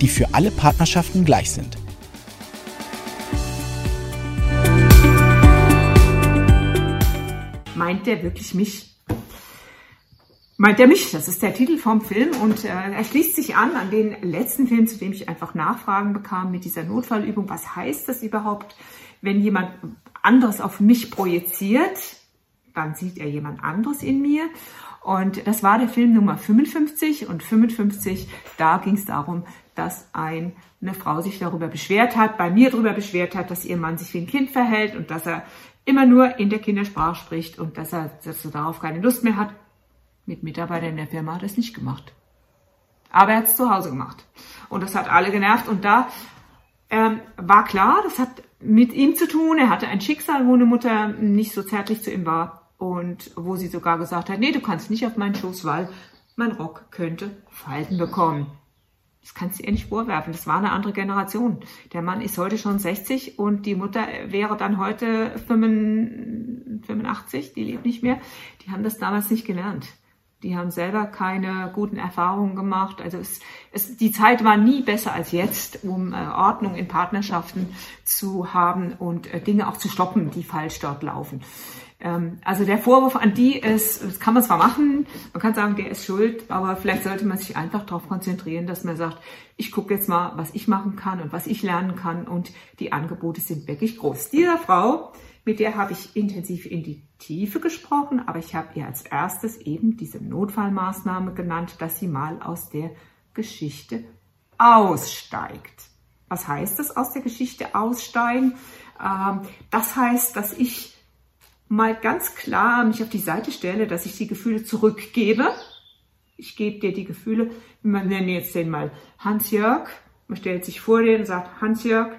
die für alle Partnerschaften gleich sind. Meint der wirklich mich? Meint er mich? Das ist der Titel vom Film und äh, er schließt sich an an den letzten Film, zu dem ich einfach Nachfragen bekam mit dieser Notfallübung. Was heißt das überhaupt, wenn jemand anderes auf mich projiziert? Dann sieht er jemand anderes in mir. Und das war der Film Nummer 55 und 55, da ging es darum, dass ein, eine Frau sich darüber beschwert hat, bei mir darüber beschwert hat, dass ihr Mann sich wie ein Kind verhält und dass er immer nur in der Kindersprache spricht und dass er, dass er darauf keine Lust mehr hat. Mit Mitarbeitern in der Firma hat er es nicht gemacht. Aber er hat es zu Hause gemacht. Und das hat alle genervt. Und da ähm, war klar, das hat mit ihm zu tun. Er hatte ein Schicksal, wo eine Mutter nicht so zärtlich zu ihm war. Und wo sie sogar gesagt hat, nee, du kannst nicht auf meinen Schoß, weil mein Rock könnte Falten bekommen. Das kannst du ihr nicht vorwerfen. Das war eine andere Generation. Der Mann ist heute schon 60 und die Mutter wäre dann heute 85, die lebt nicht mehr. Die haben das damals nicht gelernt. Die haben selber keine guten Erfahrungen gemacht. Also es, es, die Zeit war nie besser als jetzt, um äh, Ordnung in Partnerschaften zu haben und äh, Dinge auch zu stoppen, die falsch dort laufen. Ähm, also der Vorwurf an die ist, das kann man zwar machen, man kann sagen, der ist schuld, aber vielleicht sollte man sich einfach darauf konzentrieren, dass man sagt, ich gucke jetzt mal, was ich machen kann und was ich lernen kann und die Angebote sind wirklich groß. Dieser Frau, mit der habe ich intensiv in die Tiefe gesprochen, aber ich habe ihr als erstes eben diese Notfallmaßnahme genannt, dass sie mal aus der Geschichte aussteigt. Was heißt das aus der Geschichte aussteigen? Ähm, das heißt, dass ich mal ganz klar mich auf die Seite stelle, dass ich die Gefühle zurückgebe. Ich gebe dir die Gefühle, man nennt jetzt den mal Hans-Jörg. Man stellt sich vor den und sagt, Hans-Jörg,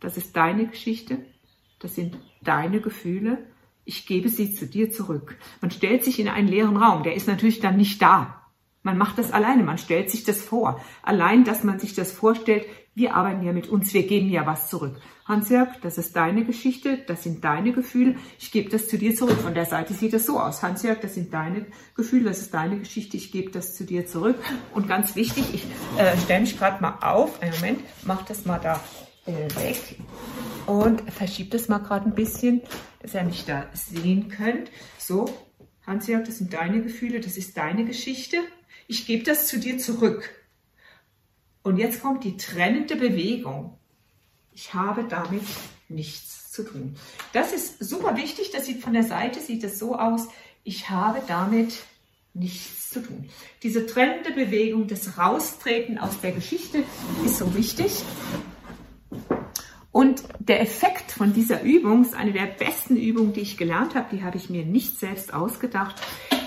das ist deine Geschichte, das sind deine Gefühle, ich gebe sie zu dir zurück. Man stellt sich in einen leeren Raum, der ist natürlich dann nicht da. Man macht das alleine, man stellt sich das vor. Allein, dass man sich das vorstellt, wir arbeiten ja mit uns, wir geben ja was zurück. Hans-Jörg, das ist deine Geschichte, das sind deine Gefühle, ich gebe das zu dir zurück. Von der Seite sieht es so aus. Hans-Jörg, das sind deine Gefühle, das ist deine Geschichte, ich gebe das zu dir zurück. Und ganz wichtig, ich äh, stelle mich gerade mal auf, einen Moment, mach das mal da äh, weg und verschiebe das mal gerade ein bisschen, dass ihr mich da sehen könnt. So, Hans-Jörg, das sind deine Gefühle, das ist deine Geschichte, ich gebe das zu dir zurück. Und jetzt kommt die trennende Bewegung. Ich habe damit nichts zu tun. Das ist super wichtig. Das sieht von der Seite sieht es so aus. Ich habe damit nichts zu tun. Diese trennende Bewegung, das Raustreten aus der Geschichte ist so wichtig. Und der Effekt von dieser Übung ist eine der besten Übungen, die ich gelernt habe. Die habe ich mir nicht selbst ausgedacht.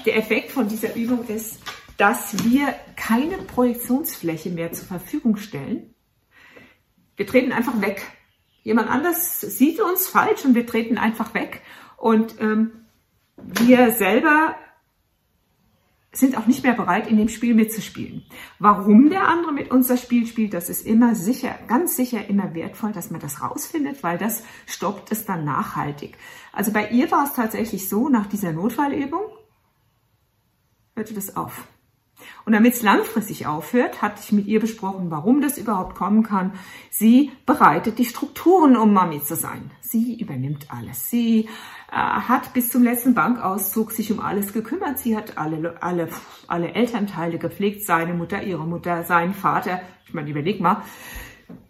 Der Effekt von dieser Übung ist, dass wir keine Projektionsfläche mehr zur Verfügung stellen. Wir treten einfach weg. Jemand anders sieht uns falsch und wir treten einfach weg. Und ähm, wir selber sind auch nicht mehr bereit, in dem Spiel mitzuspielen. Warum der andere mit uns das Spiel spielt, das ist immer sicher, ganz sicher immer wertvoll, dass man das rausfindet, weil das stoppt es dann nachhaltig. Also bei ihr war es tatsächlich so, nach dieser Notfallübung hörte das auf. Und damit es langfristig aufhört, hatte ich mit ihr besprochen, warum das überhaupt kommen kann. Sie bereitet die Strukturen, um Mami zu sein. Sie übernimmt alles. Sie äh, hat bis zum letzten Bankauszug sich um alles gekümmert. Sie hat alle, alle, alle Elternteile gepflegt, seine Mutter, ihre Mutter, seinen Vater. Ich meine, überleg mal.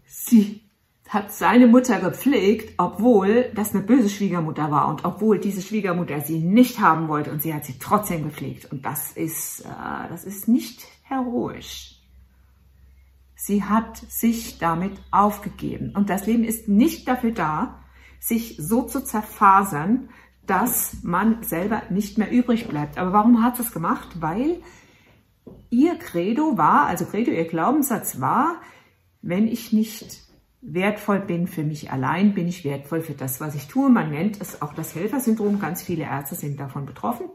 Sie hat seine Mutter gepflegt, obwohl das eine böse Schwiegermutter war und obwohl diese Schwiegermutter sie nicht haben wollte und sie hat sie trotzdem gepflegt. Und das ist, äh, das ist nicht heroisch. Sie hat sich damit aufgegeben. Und das Leben ist nicht dafür da, sich so zu zerfasern, dass man selber nicht mehr übrig bleibt. Aber warum hat sie es gemacht? Weil ihr Credo war, also Credo, ihr Glaubenssatz war, wenn ich nicht wertvoll bin für mich allein, bin ich wertvoll für das, was ich tue. Man nennt es auch das Helfersyndrom. Ganz viele Ärzte sind davon betroffen.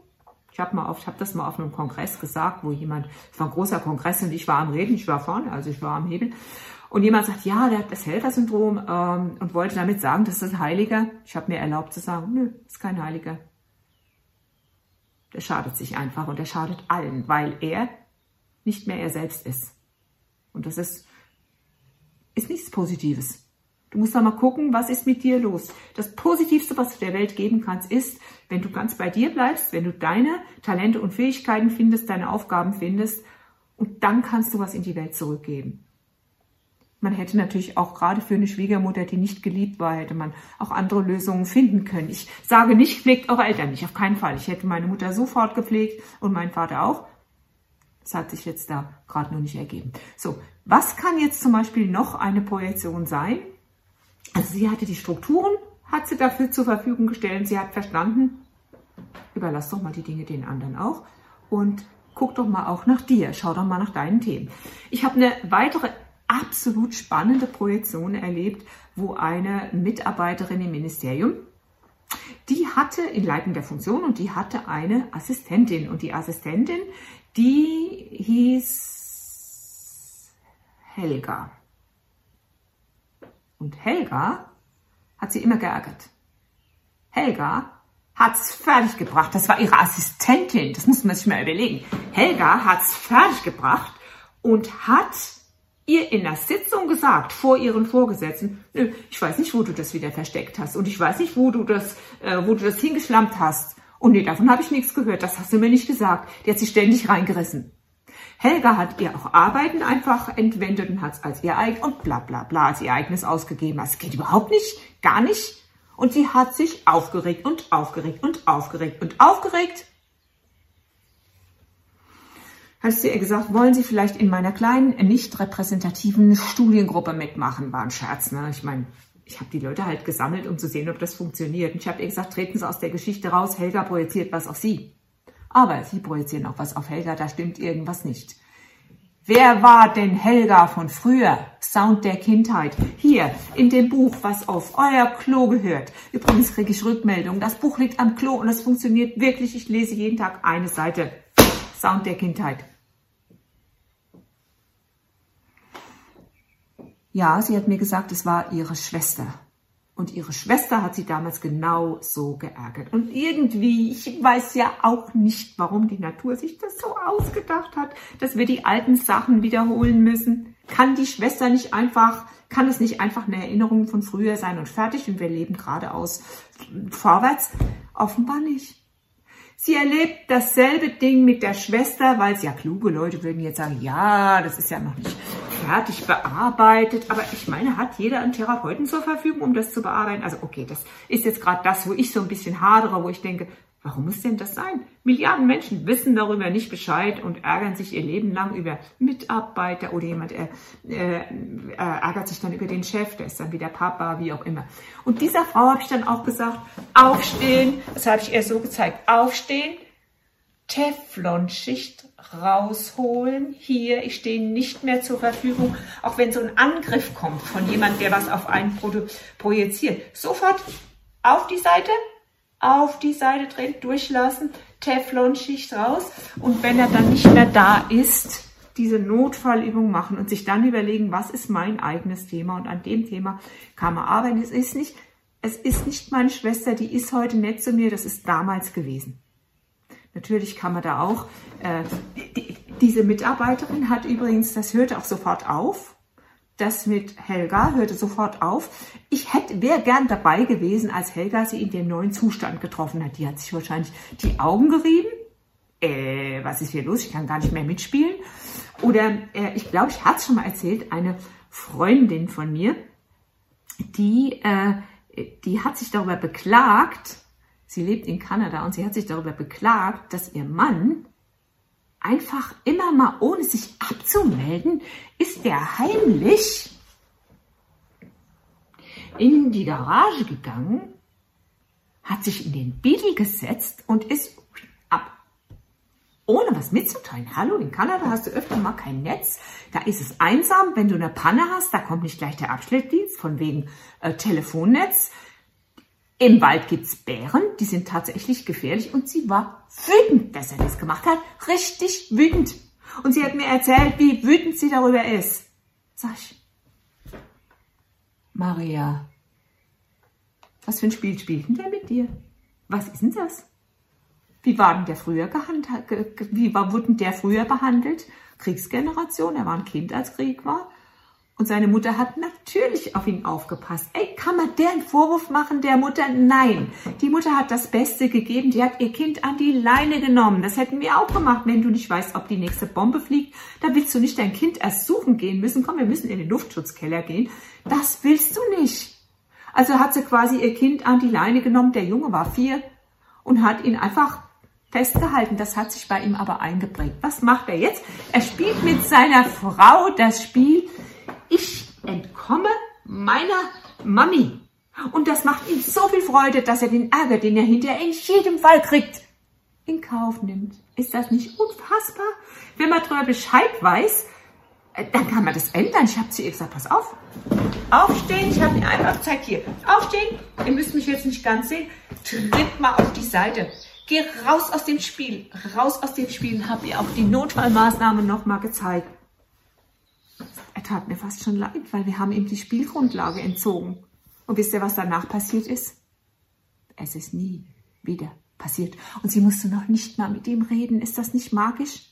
Ich habe mal das mal auf einem Kongress gesagt, wo jemand, es war ein großer Kongress und ich war am Reden, ich war vorne, also ich war am Hebel. Und jemand sagt, ja, der hat das Helfersyndrom ähm, und wollte damit sagen, das ist ein Heiliger. Ich habe mir erlaubt zu sagen, nö, ist kein Heiliger. Der schadet sich einfach und der schadet allen, weil er nicht mehr er selbst ist. Und das ist, ist nichts Positives. Du musst da mal gucken, was ist mit dir los. Das Positivste, was du der Welt geben kannst, ist, wenn du ganz bei dir bleibst, wenn du deine Talente und Fähigkeiten findest, deine Aufgaben findest und dann kannst du was in die Welt zurückgeben. Man hätte natürlich auch gerade für eine Schwiegermutter, die nicht geliebt war, hätte man auch andere Lösungen finden können. Ich sage nicht, pflegt eure Eltern nicht, auf keinen Fall. Ich hätte meine Mutter sofort gepflegt und meinen Vater auch. Das hat sich jetzt da gerade nur nicht ergeben. So, was kann jetzt zum Beispiel noch eine Projektion sein? Also sie hatte die Strukturen, hat sie dafür zur Verfügung gestellt. Sie hat verstanden, überlass doch mal die Dinge den anderen auch und guck doch mal auch nach dir. Schau doch mal nach deinen Themen. Ich habe eine weitere absolut spannende Projektion erlebt, wo eine Mitarbeiterin im Ministerium die hatte in leitender Funktion und die hatte eine Assistentin. Und die Assistentin, die hieß Helga. Und Helga hat sie immer geärgert. Helga hat es fertiggebracht. Das war ihre Assistentin. Das muss man sich mal überlegen. Helga hat es fertiggebracht und hat ihr in der Sitzung gesagt, vor ihren Vorgesetzten, ich weiß nicht, wo du das wieder versteckt hast und ich weiß nicht, wo du das, äh, wo du das hingeschlampt hast. Und nee, davon habe ich nichts gehört, das hast du mir nicht gesagt. Die hat sich ständig reingerissen. Helga hat ihr auch Arbeiten einfach entwendet und hat es als ihr eigen und bla bla bla als ihr eigenes ausgegeben. Das geht überhaupt nicht, gar nicht. Und sie hat sich aufgeregt und aufgeregt und aufgeregt und aufgeregt. Hat sie ihr gesagt, wollen Sie vielleicht in meiner kleinen, nicht repräsentativen Studiengruppe mitmachen? War ein Scherz, ne? Ich meine, ich habe die Leute halt gesammelt, um zu sehen, ob das funktioniert. Und ich habe ihr gesagt, treten Sie aus der Geschichte raus, Helga projiziert was auf Sie. Aber Sie projizieren auch was auf Helga, da stimmt irgendwas nicht. Wer war denn Helga von früher? Sound der Kindheit. Hier, in dem Buch, was auf euer Klo gehört. Übrigens kriege ich Rückmeldung. Das Buch liegt am Klo und es funktioniert wirklich. Ich lese jeden Tag eine Seite. Sound der Kindheit. Ja, sie hat mir gesagt, es war ihre Schwester. Und ihre Schwester hat sie damals genau so geärgert. Und irgendwie, ich weiß ja auch nicht, warum die Natur sich das so ausgedacht hat, dass wir die alten Sachen wiederholen müssen. Kann die Schwester nicht einfach, kann es nicht einfach eine Erinnerung von früher sein und fertig und wir leben geradeaus vorwärts? Offenbar nicht. Sie erlebt dasselbe Ding mit der Schwester, weil es ja kluge Leute würden jetzt sagen, ja, das ist ja noch nicht fertig bearbeitet. Aber ich meine, hat jeder einen Therapeuten zur Verfügung, um das zu bearbeiten? Also okay, das ist jetzt gerade das, wo ich so ein bisschen hadere, wo ich denke, warum muss denn das sein? Milliarden Menschen wissen darüber nicht Bescheid und ärgern sich ihr Leben lang über Mitarbeiter oder jemand äh, äh, ärgert sich dann über den Chef, der ist dann wieder Papa, wie auch immer. Und dieser Frau habe ich dann auch gesagt, aufstehen, das habe ich ihr so gezeigt, aufstehen, Teflonschicht rausholen. Hier, ich stehe nicht mehr zur Verfügung, auch wenn so ein Angriff kommt von jemand, der was auf einen projiziert. Sofort auf die Seite, auf die Seite drehen, durchlassen, Teflonschicht raus und wenn er dann nicht mehr da ist, diese Notfallübung machen und sich dann überlegen, was ist mein eigenes Thema und an dem Thema kann man arbeiten. Es ist nicht, es ist nicht meine Schwester, die ist heute nett zu mir, das ist damals gewesen. Natürlich kann man da auch, äh, die, diese Mitarbeiterin hat übrigens, das hörte auch sofort auf. Das mit Helga hörte sofort auf. Ich hätte, wäre gern dabei gewesen, als Helga sie in den neuen Zustand getroffen hat. Die hat sich wahrscheinlich die Augen gerieben. Äh, was ist hier los? Ich kann gar nicht mehr mitspielen. Oder äh, ich glaube, ich hatte es schon mal erzählt, eine Freundin von mir, die, äh, die hat sich darüber beklagt, Sie lebt in Kanada und sie hat sich darüber beklagt, dass ihr Mann einfach immer mal ohne sich abzumelden, ist er heimlich in die Garage gegangen, hat sich in den Beetle gesetzt und ist ab. ohne was mitzuteilen. Hallo, in Kanada hast du öfter mal kein Netz. Da ist es einsam. Wenn du eine Panne hast, da kommt nicht gleich der Abschleppdienst von wegen äh, Telefonnetz. Im Wald gibt's Bären, die sind tatsächlich gefährlich und sie war wütend, dass er das gemacht hat. Richtig wütend. Und sie hat mir erzählt, wie wütend sie darüber ist. Sag ich, Maria, was für ein Spiel spielt denn der mit dir? Was ist denn das? Wie war denn der früher gehandelt? Wie war, wurde denn der früher behandelt? Kriegsgeneration, er war ein Kind, als Krieg war. Und seine Mutter hat natürlich auf ihn aufgepasst. Ey, kann man der einen Vorwurf machen, der Mutter? Nein. Die Mutter hat das Beste gegeben. Die hat ihr Kind an die Leine genommen. Das hätten wir auch gemacht. Wenn du nicht weißt, ob die nächste Bombe fliegt, dann willst du nicht dein Kind erst suchen gehen müssen. Komm, wir müssen in den Luftschutzkeller gehen. Das willst du nicht. Also hat sie quasi ihr Kind an die Leine genommen. Der Junge war vier und hat ihn einfach festgehalten. Das hat sich bei ihm aber eingeprägt. Was macht er jetzt? Er spielt mit seiner Frau das Spiel ich entkomme meiner Mami. Und das macht ihm so viel Freude, dass er den Ärger, den er hinterher in jedem Fall kriegt, in Kauf nimmt. Ist das nicht unfassbar? Wenn man darüber Bescheid weiß, äh, dann kann man das ändern. Ich habe zu ihr gesagt, pass auf, aufstehen. Ich habe mir einfach gezeigt, hier, aufstehen. Ihr müsst mich jetzt nicht ganz sehen. Tritt mal auf die Seite. Geh raus aus dem Spiel. Raus aus dem Spiel. Habe ihr auch die Notfallmaßnahmen nochmal gezeigt er tat mir fast schon leid, weil wir haben ihm die Spielgrundlage entzogen. Und wisst ihr, was danach passiert ist? Es ist nie wieder passiert. Und sie musste noch nicht mal mit ihm reden. Ist das nicht magisch?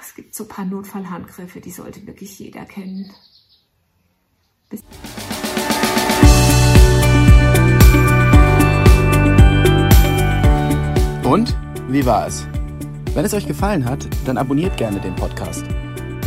Es gibt so ein paar Notfallhandgriffe, die sollte wirklich jeder kennen. Bis Und wie war es? Wenn es euch gefallen hat, dann abonniert gerne den Podcast.